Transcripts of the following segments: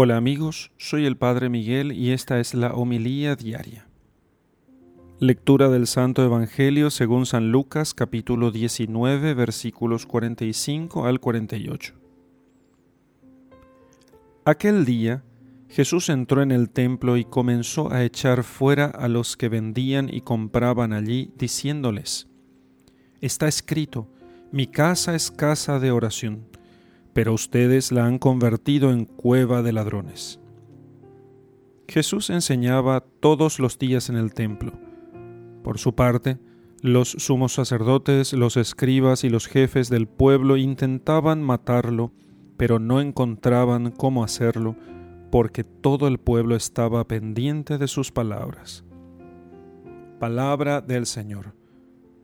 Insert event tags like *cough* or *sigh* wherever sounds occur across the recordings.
Hola amigos, soy el Padre Miguel y esta es la homilía diaria. Lectura del Santo Evangelio según San Lucas capítulo 19 versículos 45 al 48. Aquel día Jesús entró en el templo y comenzó a echar fuera a los que vendían y compraban allí, diciéndoles, Está escrito, mi casa es casa de oración pero ustedes la han convertido en cueva de ladrones. Jesús enseñaba todos los días en el templo. Por su parte, los sumos sacerdotes, los escribas y los jefes del pueblo intentaban matarlo, pero no encontraban cómo hacerlo, porque todo el pueblo estaba pendiente de sus palabras. Palabra del Señor.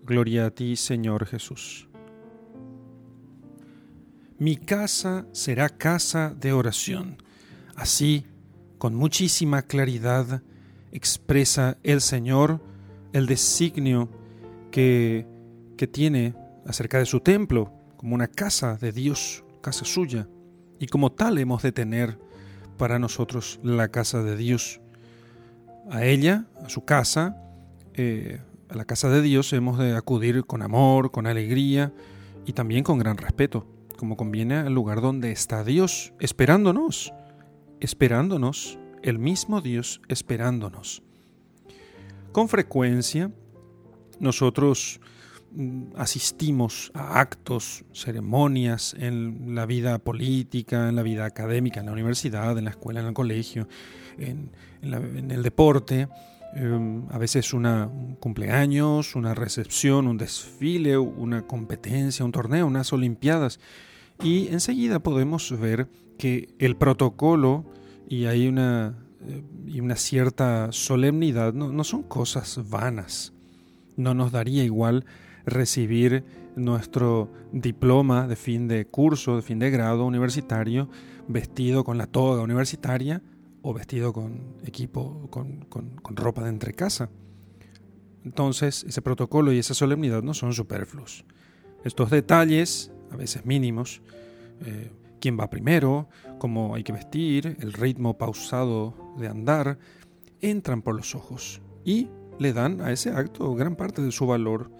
Gloria a ti, Señor Jesús. Mi casa será casa de oración. Así, con muchísima claridad, expresa el Señor el designio que, que tiene acerca de su templo, como una casa de Dios, casa suya, y como tal hemos de tener para nosotros la casa de Dios. A ella, a su casa, eh, a la casa de Dios hemos de acudir con amor, con alegría y también con gran respeto como conviene al lugar donde está Dios, esperándonos, esperándonos, el mismo Dios esperándonos. Con frecuencia, nosotros mm, asistimos a actos, ceremonias en la vida política, en la vida académica, en la universidad, en la escuela, en el colegio, en, el deporte, em, a veces una, un cumpleaños, una recepción, un desfile, una competencia, un torneo, unas olimpiadas. Y enseguida podemos ver que el protocolo y hay una, eh, y una cierta solemnidad no, no son cosas vanas. No nos daría igual recibir nuestro diploma de fin de curso, de fin de grado universitario, vestido con la toga universitaria o vestido con equipo, con, con, con ropa de entrecasa. Entonces, ese protocolo y esa solemnidad no son superfluos. Estos detalles a veces mínimos, eh, quién va primero, cómo hay que vestir, el ritmo pausado de andar, entran por los ojos y le dan a ese acto gran parte de su valor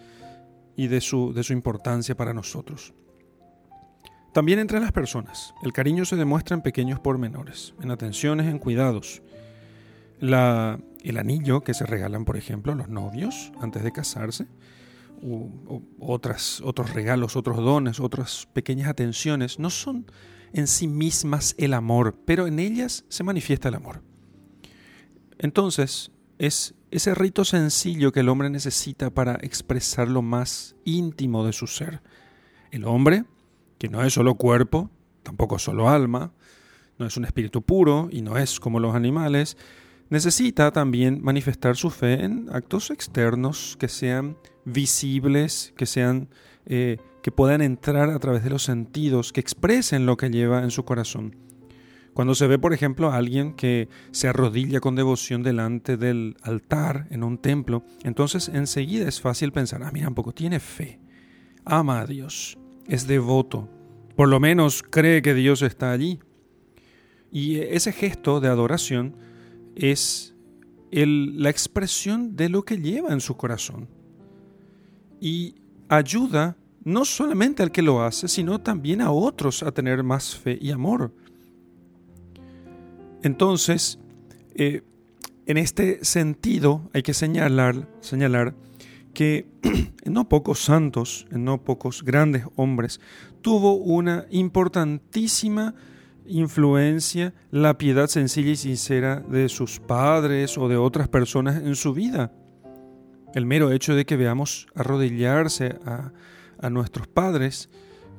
y de su, de su importancia para nosotros. También entre las personas, el cariño se demuestra en pequeños pormenores, en atenciones, en cuidados. El anillo que se regalan, por ejemplo, los novios antes de casarse, otras, otros regalos, otros dones, otras pequeñas atenciones, no son en sí mismas el amor, pero en ellas se manifiesta el amor. Entonces, es ese rito sencillo que el hombre necesita para expresar lo más íntimo de su ser. El hombre, que no es solo cuerpo, tampoco solo alma, no es un espíritu puro y no es como los animales, necesita también manifestar su fe en actos externos que sean visibles, que sean eh, que puedan entrar a través de los sentidos, que expresen lo que lleva en su corazón. Cuando se ve, por ejemplo, a alguien que se arrodilla con devoción delante del altar en un templo, entonces enseguida es fácil pensar, ah, mira, un poco tiene fe, ama a Dios, es devoto, por lo menos cree que Dios está allí. Y ese gesto de adoración es la expresión de lo que lleva en su corazón. Y ayuda no solamente al que lo hace, sino también a otros a tener más fe y amor. Entonces, eh, en este sentido hay que señalar, señalar que *clears throat* en no pocos santos, en no pocos grandes hombres, tuvo una importantísima influencia la piedad sencilla y sincera de sus padres o de otras personas en su vida. El mero hecho de que veamos arrodillarse a, nuestros padres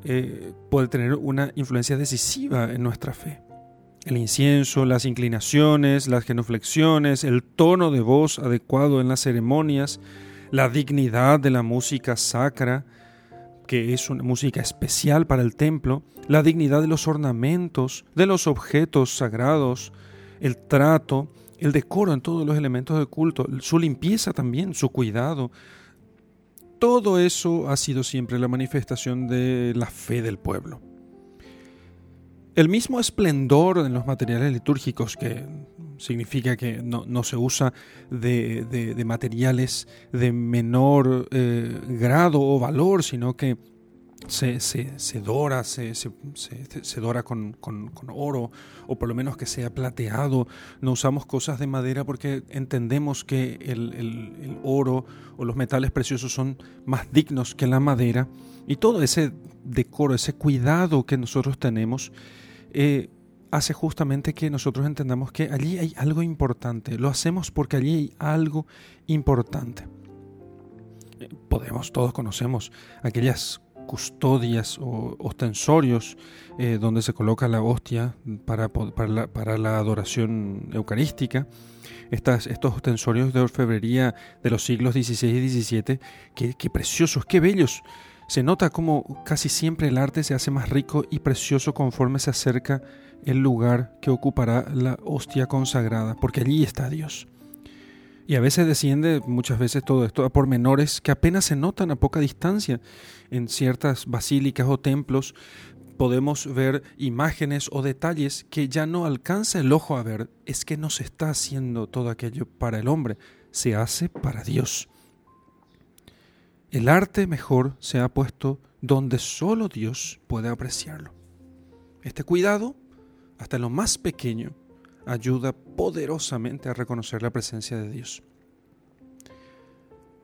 eh, puede tener una influencia decisiva en nuestra fe. El incienso, las inclinaciones, las genuflexiones, el tono de voz adecuado en las ceremonias, la dignidad de la música sacra, que es una música especial para el templo, la dignidad de los ornamentos, de los objetos sagrados, el trato, el decoro en todos los elementos del culto, su limpieza también, su cuidado. Todo eso ha sido siempre la manifestación de la fe del pueblo. El mismo esplendor en los materiales litúrgicos, que significa que no, se usa de, materiales de menor eh, grado o valor, sino que se, se, dora, se, se dora con, oro, o por lo menos que sea plateado. No usamos cosas de madera porque entendemos que el, oro o los metales preciosos son más dignos que la madera. Y todo ese decoro, ese cuidado que nosotros tenemos, eh, hace justamente que nosotros entendamos que allí hay algo importante. Lo hacemos porque allí hay algo importante. Podemos, todos conocemos aquellas custodias o ostensorios eh, donde se coloca la hostia para, para, la, adoración eucarística. Estas, estos ostensorios de orfebrería de los siglos XVI y XVII, qué, preciosos, qué bellos. Se nota como casi siempre el arte se hace más rico y precioso conforme se acerca el lugar que ocupará la hostia consagrada, porque allí está Dios. Y a veces desciende, muchas veces todo esto, a pormenores que apenas se notan a poca distancia. En ciertas basílicas o templos podemos ver imágenes o detalles que ya no alcanza el ojo a ver. Es que no se está haciendo todo aquello para el hombre, se hace para Dios. El arte mejor se ha puesto donde solo Dios puede apreciarlo. Este cuidado, hasta lo más pequeño, ayuda poderosamente a reconocer la presencia de Dios.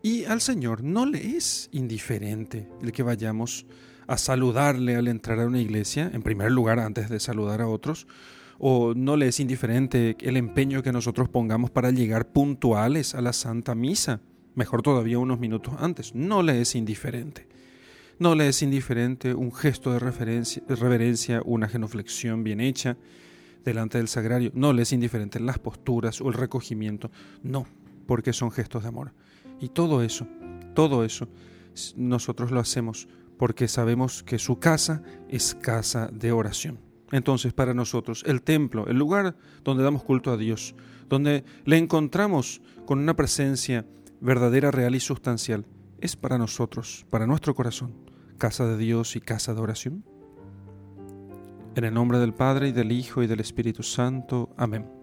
Y al Señor no le es indiferente el que vayamos a saludarle al entrar a una iglesia, en primer lugar antes de saludar a otros, o no le es indiferente el empeño que nosotros pongamos para llegar puntuales a la Santa Misa, mejor todavía unos minutos antes, no le es indiferente. No le es indiferente un gesto de reverencia, una genuflexión bien hecha, delante del sagrario. No le es indiferente las posturas o el recogimiento. No, porque son gestos de amor. Y todo eso, todo eso, nosotros lo hacemos porque sabemos que su casa es casa de oración. Entonces, para nosotros, el templo, el lugar donde damos culto a Dios, donde le encontramos con una presencia verdadera, real y sustancial, es para nosotros, para nuestro corazón, casa de Dios y casa de oración. En el nombre del Padre y del Hijo y del Espíritu Santo. Amén.